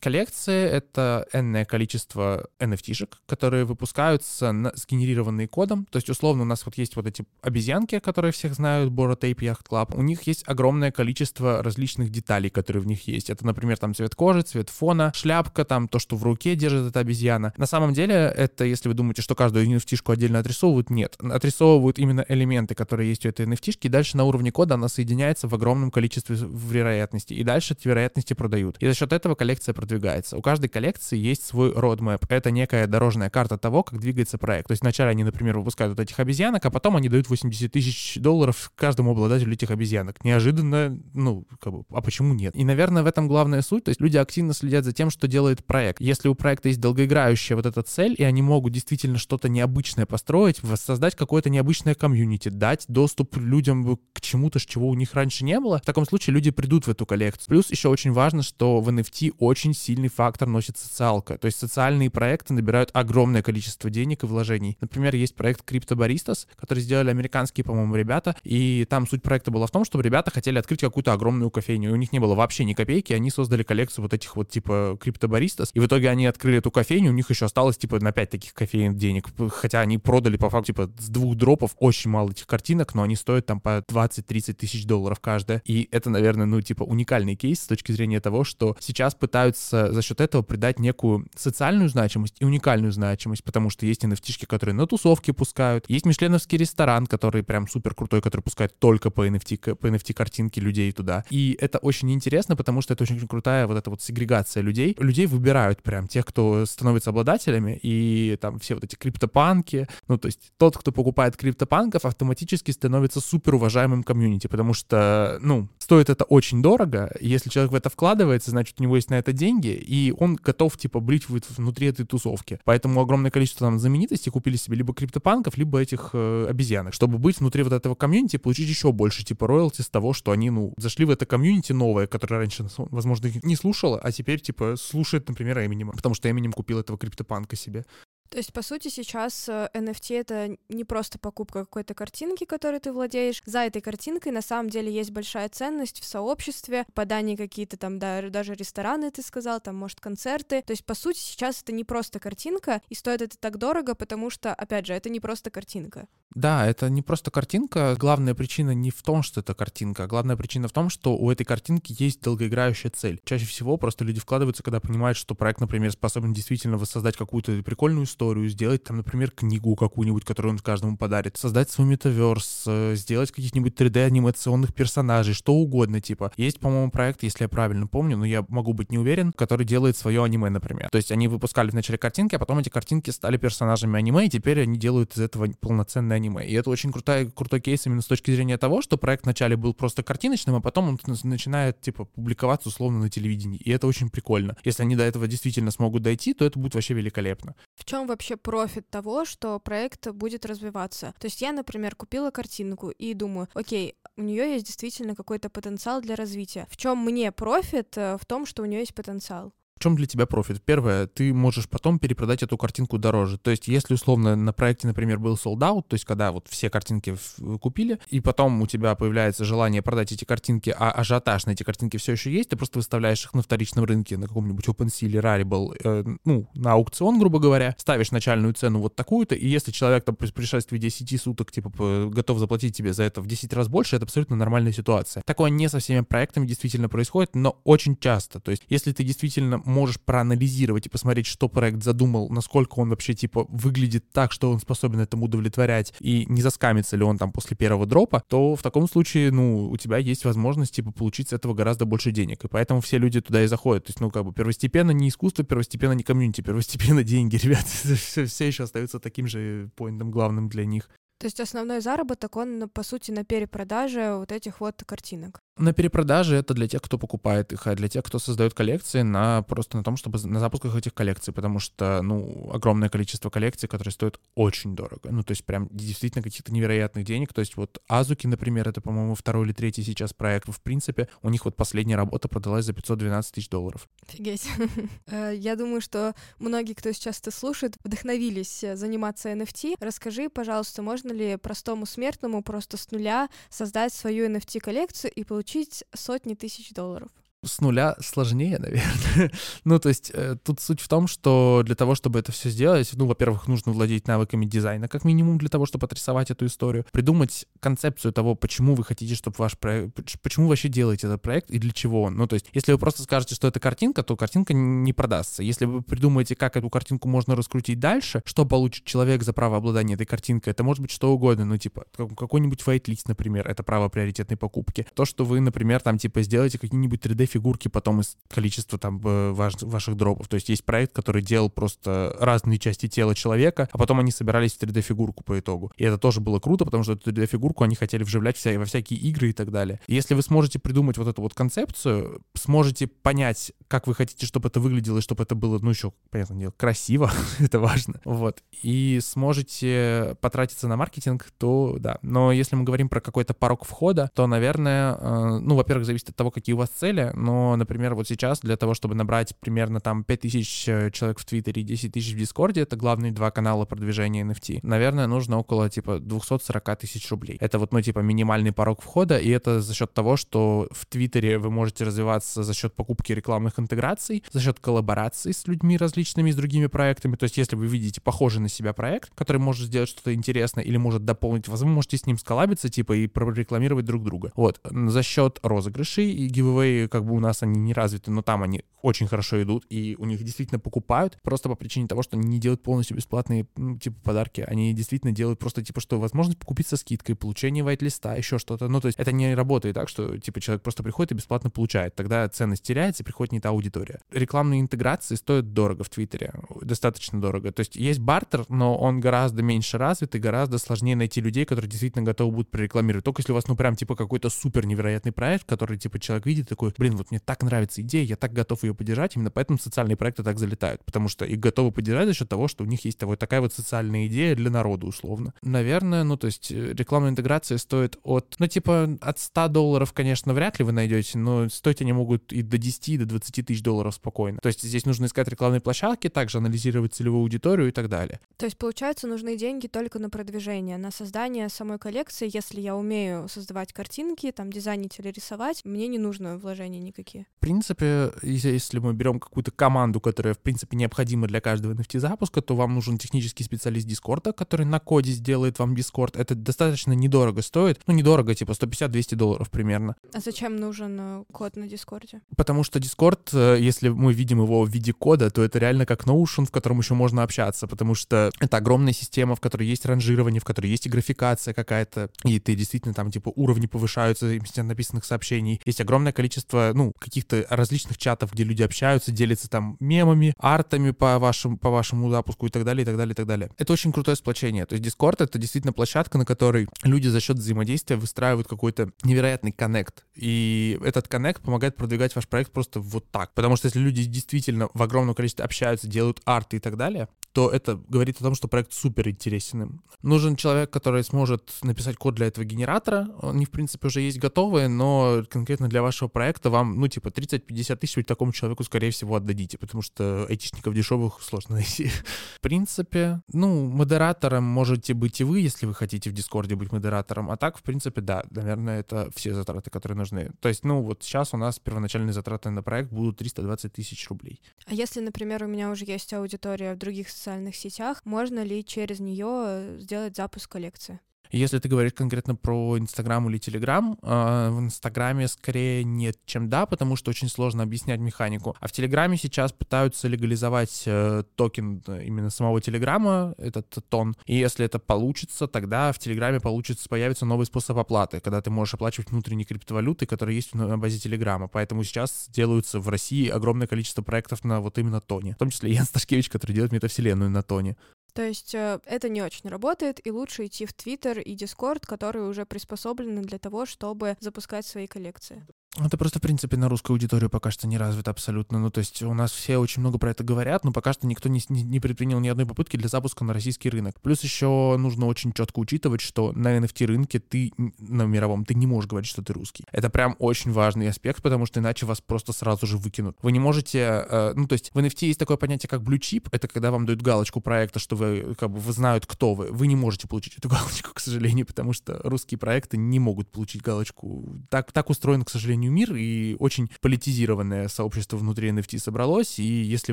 Коллекции — это энное количество NFT-шек, которые выпускаются на, сгенерированные кодом. То есть, условно, у нас вот есть вот эти обезьянки, которые всех знают, Bored Ape Yacht Club. У них есть огромное количество различных деталей, которые в них есть. Это, например, там цвет кожи, цвет фона, шляпка, там то, что в руке держит эта обезьяна. На самом деле, это, если вы думаете, что каждую NFT-шку отдельно отрисовывают, нет. Отрисовывают именно элементы, которые есть у этой NFT, и дальше на уровне кода она соединяется в огромном количестве вероятностей. И дальше эти вероятности продают. И за счет этого коллекция продвигается. У каждой коллекции есть свой roadmap. Это некая дорожная карта того, как двигается проект. То есть вначале они, например, выпускают вот этих обезьянок, а потом они дают 80 тысяч долларов каждому обладателю этих обезьянок. Неожиданно, ну, как бы, а почему нет? И, наверное, в этом главная суть. То есть люди активно следят за тем, что делает проект. Если у проекта есть долгоиграющая вот эта цель, и они могут действительно что-то необычное построить, воссоздать какое-то необычное комьюнити, дать доступ людям к чему-то, чего у них раньше не было, в таком случае люди придут в эту коллекцию. Плюс еще очень важно, что в NFT очень сильный фактор носит социалка. То есть социальные проекты набирают огромное количество денег и вложений. Например, есть проект Crypto Baristas, который сделали американские, по-моему, ребята, и там суть проекта была в том, чтобы ребята хотели открыть какую-то огромную кофейню, и у них не было вообще ни копейки, они создали коллекцию вот этих вот типа Baristas, и в итоге они открыли эту кофейню, у них еще осталось типа на 5 таких кофеин денег, хотя они продали по факту типа с двух дропов очень мало этих картинок, но они стоят там по 20-30 тысяч долларов каждая, и это, наверное, ну типа уникальный кейс с точки зрения того, что сейчас пытаются за счет этого придать некую социальную значимость и уникальную значимость, потому что есть nft которые на тусовки пускают, есть мишленовский ресторан, который прям супер крутой, который пускает только по NFT, по NFT картинки людей туда. И это очень интересно, потому что это очень крутая вот эта вот сегрегация людей. Людей выбирают прям тех, кто становится обладателями, и там все вот эти криптопанки, ну то есть тот, кто покупает криптопанков, автоматически становится супер уважаемым комьюнити, потому что, ну, стоит это очень дорого, если человек в это вкладывается, значит, у него есть на это деньги, и он готов, типа, брить внутри этой тусовки. Поэтому огромное количество там знаменитостей купили себе либо криптопанков, либо этих э, обезьянок, чтобы быть внутри вот этого комьюнити и получить еще больше, типа, роялти с того, что они, ну, зашли в это комьюнити новое, которое раньше, возможно, не слушало, а теперь, типа, слушает, например, Эминема, потому что Эминем купил этого криптопанка себе. То есть, по сути, сейчас NFT э, — это не просто покупка какой-то картинки, которой ты владеешь. За этой картинкой на самом деле есть большая ценность в сообществе, попадание какие-то там, да, даже рестораны, ты сказал, там, может, концерты. То есть, по сути, сейчас это не просто картинка, и стоит это так дорого, потому что, опять же, это не просто картинка. Да, это не просто картинка. Главная причина не в том, что это картинка. Главная причина в том, что у этой картинки есть долгоиграющая цель. Чаще всего просто люди вкладываются, когда понимают, что проект, например, способен действительно воссоздать какую-то прикольную историю, сделать там, например, книгу какую-нибудь, которую он каждому подарит, создать свой метаверс, э, сделать каких-нибудь 3D-анимационных персонажей, что угодно, типа. Есть, по-моему, проект, если я правильно помню, но я могу быть не уверен, который делает свое аниме, например. То есть они выпускали вначале картинки, а потом эти картинки стали персонажами аниме, и теперь они делают из этого полноценное аниме. И это очень крутой, крутой кейс именно с точки зрения того, что проект вначале был просто картиночным, а потом он начинает, типа, публиковаться условно на телевидении. И это очень прикольно. Если они до этого действительно смогут дойти, то это будет вообще великолепно. В чем вообще профит того, что проект будет развиваться? То есть я, например, купила картинку и думаю, окей, у нее есть действительно какой-то потенциал для развития. В чем мне профит? Э, в том, что у нее есть потенциал чем для тебя профит? Первое, ты можешь потом перепродать эту картинку дороже. То есть, если условно на проекте, например, был sold out, то есть, когда вот все картинки купили, и потом у тебя появляется желание продать эти картинки, а ажиотаж на эти картинки все еще есть, ты просто выставляешь их на вторичном рынке, на каком-нибудь OpenSea или Rarible, э, ну, на аукцион, грубо говоря, ставишь начальную цену вот такую-то, и если человек там при пришествии 10 суток, типа, готов заплатить тебе за это в 10 раз больше, это абсолютно нормальная ситуация. Такое не со всеми проектами действительно происходит, но очень часто. То есть, если ты действительно можешь проанализировать и посмотреть, что проект задумал, насколько он вообще, типа, выглядит так, что он способен этому удовлетворять, и не заскамится ли он там после первого дропа, то в таком случае, ну, у тебя есть возможность, типа, получить с этого гораздо больше денег. И поэтому все люди туда и заходят. То есть, ну, как бы первостепенно не искусство, первостепенно не комьюнити, первостепенно деньги, ребят. все, все еще остаются таким же поинтом главным для них. То есть основной заработок, он, по сути, на перепродаже вот этих вот картинок. На перепродаже это для тех, кто покупает их, а для тех, кто создает коллекции, на просто на том, чтобы на запусках этих коллекций, потому что, ну, огромное количество коллекций, которые стоят очень дорого. Ну, то есть прям действительно каких-то невероятных денег. То есть вот Азуки, например, это, по-моему, второй или третий сейчас проект. В принципе, у них вот последняя работа продалась за 512 тысяч долларов. Офигеть. Э, я думаю, что многие, кто сейчас это слушает, вдохновились э, заниматься NFT. Расскажи, пожалуйста, можно ли простому смертному просто с нуля создать свою NFT-коллекцию и получить сотни тысяч долларов с нуля сложнее, наверное. ну, то есть э, тут суть в том, что для того, чтобы это все сделать, ну, во-первых, нужно владеть навыками дизайна, как минимум, для того, чтобы отрисовать эту историю, придумать концепцию того, почему вы хотите, чтобы ваш проект, почему вы вообще делаете этот проект и для чего он. Ну, то есть, если вы просто скажете, что это картинка, то картинка не продастся. Если вы придумаете, как эту картинку можно раскрутить дальше, что получит человек за право обладания этой картинкой, это может быть что угодно, ну, типа, какой-нибудь whitelist, например, это право приоритетной покупки. То, что вы, например, там, типа, сделаете какие-нибудь 3D фигурки потом из количества там ваш, ваших дропов. То есть есть проект, который делал просто разные части тела человека, а потом они собирались в 3D-фигурку по итогу. И это тоже было круто, потому что эту 3D-фигурку они хотели вживлять вся, во всякие игры и так далее. Если вы сможете придумать вот эту вот концепцию, сможете понять, как вы хотите, чтобы это выглядело, и чтобы это было, ну, еще, понятное дело, красиво, это важно, вот, и сможете потратиться на маркетинг, то да. Но если мы говорим про какой-то порог входа, то, наверное, э, ну, во-первых, зависит от того, какие у вас цели, но, например, вот сейчас для того, чтобы набрать примерно там 5000 э, человек в Твиттере и 10 тысяч в Дискорде, это главные два канала продвижения NFT, наверное, нужно около, типа, 240 тысяч рублей. Это вот, ну, типа, минимальный порог входа, и это за счет того, что в Твиттере вы можете развиваться за счет покупки рекламных интеграций, за счет коллабораций с людьми различными, с другими проектами. То есть, если вы видите похожий на себя проект, который может сделать что-то интересное или может дополнить вас, вы можете с ним сколлабиться, типа, и прорекламировать друг друга. Вот. За счет розыгрышей и гивэвэй, как бы у нас они не развиты, но там они очень хорошо идут, и у них действительно покупают, просто по причине того, что они не делают полностью бесплатные, ну, типа, подарки. Они действительно делают просто, типа, что возможность покупить со скидкой, получение вайт-листа, еще что-то. Ну, то есть это не работает так, что, типа, человек просто приходит и бесплатно получает. Тогда ценность теряется, и приходит не та аудитория. Рекламные интеграции стоят дорого в Твиттере, достаточно дорого. То есть есть бартер, но он гораздо меньше развит и гораздо сложнее найти людей, которые действительно готовы будут прорекламировать. Только если у вас, ну, прям, типа, какой-то супер невероятный проект, который, типа, человек видит такой, блин, вот мне так нравится идея, я так готов ее поддержать, именно поэтому социальные проекты так залетают, потому что их готовы поддержать за счет того, что у них есть вот такая вот социальная идея для народа, условно. Наверное, ну, то есть э, рекламная интеграция стоит от, ну, типа, от 100 долларов, конечно, вряд ли вы найдете, но стоить они могут и до 10, и до 20 тысяч долларов спокойно. То есть здесь нужно искать рекламные площадки, также анализировать целевую аудиторию и так далее. То есть, получается, нужны деньги только на продвижение, на создание самой коллекции. Если я умею создавать картинки, там, дизайнить или рисовать, мне не нужно вложения никакие. В принципе, если мы берем какую-то команду, которая, в принципе, необходима для каждого NFT-запуска, то вам нужен технический специалист Дискорда, который на коде сделает вам Дискорд. Это достаточно недорого стоит. Ну, недорого, типа 150-200 долларов примерно. А зачем нужен э, код на Дискорде? Потому что Дискорд, э, если мы видим его в виде кода, то это реально как Notion, в котором еще можно общаться, потому что это огромная система, в которой есть ранжирование, в которой есть и геймификация какая-то, и ты действительно там, типа, уровни повышаются написанных сообщений. Есть огромное количество, ну, каких-то различных чатов, где люди общаются, делятся там мемами, артами по вашему, по вашему запуску и так далее, и так далее, и так далее. Это очень крутое сплочение. То есть Discord — это действительно площадка, на которой люди за счет взаимодействия выстраивают какой-то невероятный коннект. И этот коннект помогает продвигать ваш проект просто вот так. Потому что если люди действительно в огромном количестве общаются, делают арты и так далее, то это говорит о том, что проект супер интересен. Нужен человек, который сможет написать код для этого генератора. Они, в принципе, уже есть готовые, но конкретно для вашего проекта вам, ну, типа, 30-50 тысяч вы такому человеку, скорее всего, отдадите, потому что айтишников дешевых сложно найти. в принципе, ну, модератором можете быть и вы, если вы хотите в Дискорде быть модератором, а так, в принципе, да, наверное, это все затраты, которые нужны. То есть, ну, вот сейчас у нас первоначальные затраты на проект будут 320 тысяч рублей. А если, например, у меня уже есть аудитория в других социальных сетях, можно ли через нее сделать запуск коллекции? Если ты говоришь конкретно про Инстаграм или Телеграм, э, в Инстаграме скорее нет, чем да, потому что очень сложно объяснять механику. А в Телеграме сейчас пытаются легализовать э, токен именно самого Телеграма, этот тон. И если это получится, тогда в Телеграме получится, появится новый способ оплаты, когда ты можешь оплачивать внутренние криптовалюты, которые есть на базе Телеграма. Поэтому сейчас делаются в России огромное количество проектов на вот именно тоне. В том числе Ян Сташкевич, который делает метавселенную на тоне. То есть э, это не очень работает, и лучше идти в Твиттер и Дискорд, которые уже приспособлены для того, чтобы запускать свои коллекции. Это просто, в принципе, на русскую аудиторию пока что не развито абсолютно. Ну, то есть у нас все очень много про это говорят, но пока что никто не, не, предпринял ни одной попытки для запуска на российский рынок. Плюс еще нужно очень четко учитывать, что на NFT рынке ты, на мировом, ты не можешь говорить, что ты русский. Это прям очень важный аспект, потому что иначе вас просто сразу же выкинут. Вы не можете, э, ну, то есть в NFT есть такое понятие, как blue chip, это когда вам дают галочку проекта, что вы, как бы, вы знают, кто вы. Вы не можете получить эту галочку, к сожалению, потому что русские проекты не могут получить галочку. Так, так устроен, к сожалению, мир, и очень политизированное сообщество внутри NFT собралось, и если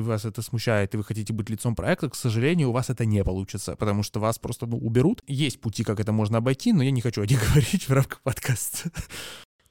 вас это смущает, и вы хотите быть лицом проекта, к сожалению, у вас это не получится, потому что вас просто ну, уберут. Есть пути, как это можно обойти, но я не хочу о них говорить в рамках подкаста.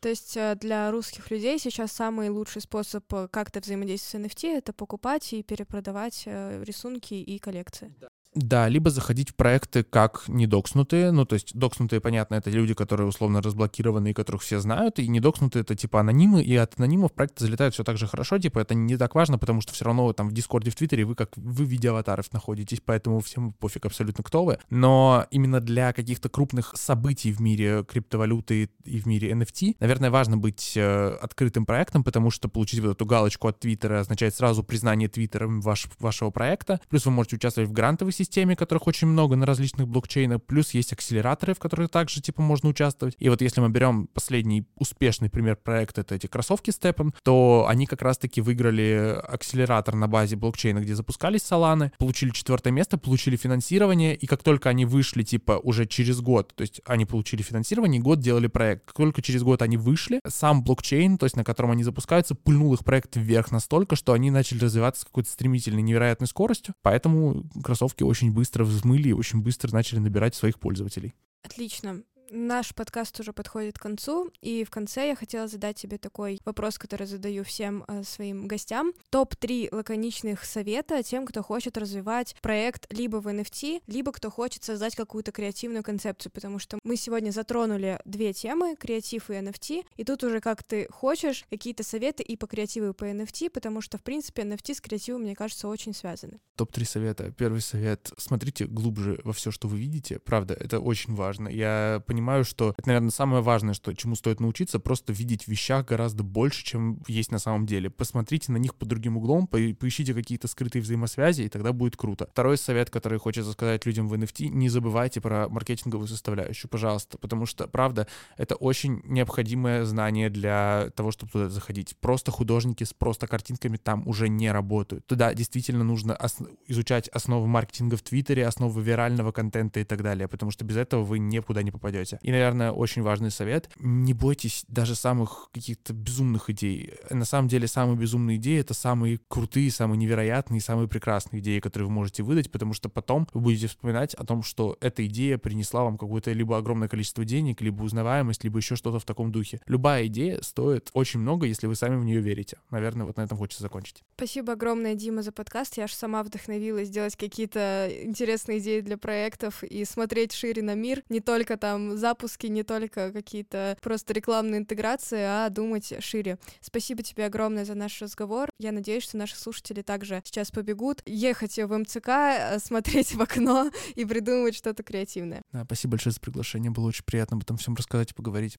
То есть э, для русских людей сейчас самый лучший способ э, как-то взаимодействовать с NFT — это покупать и перепродавать э, рисунки и коллекции. Да. Да, либо заходить в проекты как недокснутые, ну, то есть докснутые, понятно, это люди, которые условно разблокированы и которых все знают, и недокснутые — это типа анонимы, и от анонимов проекты залетают все так же хорошо, типа это не так важно, потому что все равно там в Дискорде, в Твиттере вы как вы в виде аватаров находитесь, поэтому всем пофиг абсолютно кто вы. Но именно для каких-то крупных событий в мире криптовалюты и в мире NFT, наверное, важно быть э, открытым проектом, потому что получить вот эту галочку от Твиттера означает сразу признание Твиттером ваш, вашего проекта, плюс вы можете участвовать в грантовой системе, которых очень много на различных блокчейнах, плюс есть акселераторы, в которых также, типа, можно участвовать. И вот если мы берем последний успешный пример проекта, это эти кроссовки Steppen, то они как раз-таки выиграли акселератор на базе блокчейна, где запускались Соланы, получили четвертое место, получили финансирование, и как только они вышли, типа, уже через год, то есть они получили финансирование, год делали проект. Как только через год они вышли, сам блокчейн, то есть на котором они запускаются, пульнул их проект вверх настолько, что они начали развиваться с какой-то стремительной, невероятной скоростью. Поэтому кроссовки очень быстро взмыли очень быстро начали набирать своих пользователей. Отлично. Наш подкаст уже подходит к концу, и в конце я хотела задать тебе такой вопрос, который задаю всем э, своим гостям. Топ-3 лаконичных совета тем, кто хочет развивать проект либо в NFT, либо кто хочет создать какую-то креативную концепцию, потому что мы сегодня затронули две темы, креатив и NFT, и тут уже как ты хочешь, какие-то советы и по креативу, и по NFT, потому что, в принципе, NFT с креативом, мне кажется, очень связаны. Топ-3 совета. Первый совет — смотрите глубже во все, что вы видите. Правда, это очень важно. Я понимаю, понимаю, что это, наверное, самое важное, что чему стоит научиться, просто видеть в вещах гораздо больше, чем есть на самом деле. Посмотрите на них под другим углом, по поищите какие-то скрытые взаимосвязи, и тогда будет круто. Второй совет, который хочется сказать людям в NFT, не забывайте про маркетинговую составляющую, пожалуйста, потому что, правда, это очень необходимое знание для того, чтобы туда заходить. Просто художники с просто картинками там уже не работают. Туда действительно нужно ос- изучать основы маркетинга в Твиттере, основы вирального контента и так далее, потому что без этого вы никуда не попадете работе. И, наверное, очень важный совет — не бойтесь даже самых каких-то безумных идей. На самом деле, самые безумные идеи — это самые крутые, самые невероятные, самые прекрасные идеи, которые вы можете выдать, потому что потом вы будете вспоминать о том, что эта идея принесла вам какое-то либо огромное количество денег, либо узнаваемость, либо еще что-то в таком духе. Любая идея стоит очень много, если вы сами в нее верите. Наверное, вот на этом хочется закончить. Спасибо огромное, Дима, за подкаст. Я аж сама вдохновилась сделать какие-то интересные идеи для проектов и смотреть шире на мир, не только там запуски, не только какие-то просто рекламные интеграции, а думать шире. Спасибо тебе огромное за наш разговор. Я надеюсь, что наши слушатели также сейчас побегут ехать в МЦК, э, смотреть в окно и придумывать что-то креативное. Да, спасибо большое за приглашение. Было очень приятно об этом всем рассказать и поговорить.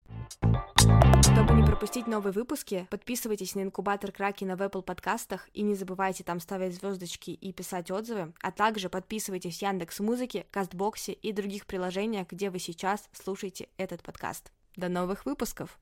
Чтобы не пропустить новые выпуски, подписывайтесь на инкубатор Кракена в Apple подкастах и не забывайте там ставить звездочки и писать отзывы, а также подписывайтесь в Яндекс Музыке, Кастбоксе и других приложениях, где вы сейчас слушаете этот подкаст. До новых выпусков!